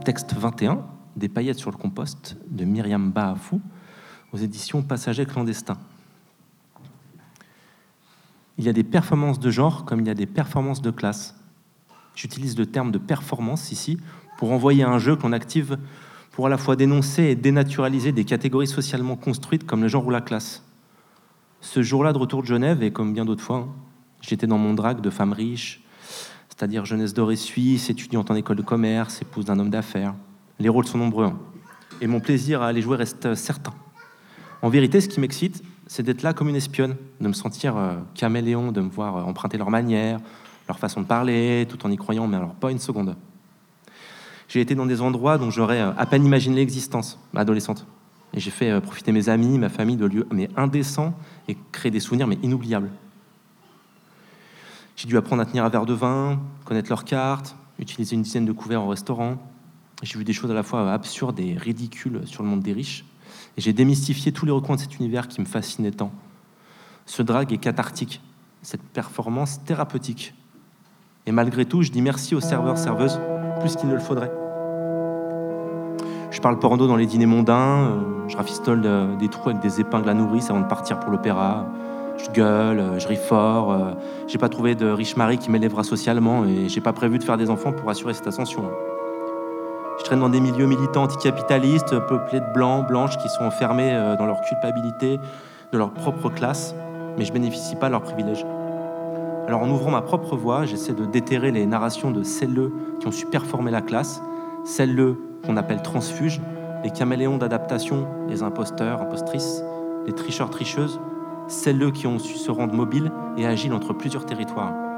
texte 21, Des paillettes sur le compost, de Myriam Baafou, aux éditions Passagers clandestins. Il y a des performances de genre comme il y a des performances de classe. J'utilise le terme de performance ici pour envoyer un jeu qu'on active pour à la fois dénoncer et dénaturaliser des catégories socialement construites comme le genre ou la classe. Ce jour-là de retour de Genève, et comme bien d'autres fois, hein, j'étais dans mon drague de femme riche, c'est-à-dire jeunesse dorée suisse, étudiante en école de commerce, épouse d'un homme d'affaires. Les rôles sont nombreux, hein. et mon plaisir à aller jouer reste certain. En vérité, ce qui m'excite, c'est d'être là comme une espionne, de me sentir euh, caméléon, de me voir euh, emprunter leur manière, leur façon de parler, tout en y croyant, mais alors pas une seconde. J'ai été dans des endroits dont j'aurais euh, à peine imaginé l'existence, adolescente. Et j'ai fait profiter mes amis, ma famille de lieux mais indécents et créer des souvenirs mais inoubliables. J'ai dû apprendre à tenir un verre de vin, connaître leurs cartes, utiliser une dizaine de couverts au restaurant. J'ai vu des choses à la fois absurdes et ridicules sur le monde des riches. Et j'ai démystifié tous les recoins de cet univers qui me fascinait tant. Ce drag est cathartique, cette performance thérapeutique. Et malgré tout, je dis merci aux serveurs, serveuses, plus qu'il ne le faudrait. Je parle porno dans les dîners mondains, euh, je rafistole euh, des trous avec des épingles à nourrice avant de partir pour l'opéra. Je gueule, euh, je ris fort. J'ai pas trouvé de riche mari qui m'élèvera socialement et j'ai pas prévu de faire des enfants pour assurer cette ascension. Je traîne dans des milieux militants anticapitalistes, peuplés de blancs, blanches qui sont enfermés euh, dans leur culpabilité de leur propre classe, mais je bénéficie pas de leurs privilèges. Alors en ouvrant ma propre voix, j'essaie de déterrer les narrations de celles qui ont su performer la classe, celles qu'on appelle transfuges, les caméléons d'adaptation, les imposteurs, impostrices, les tricheurs, tricheuses, celles qui ont su se rendre mobiles et agiles entre plusieurs territoires.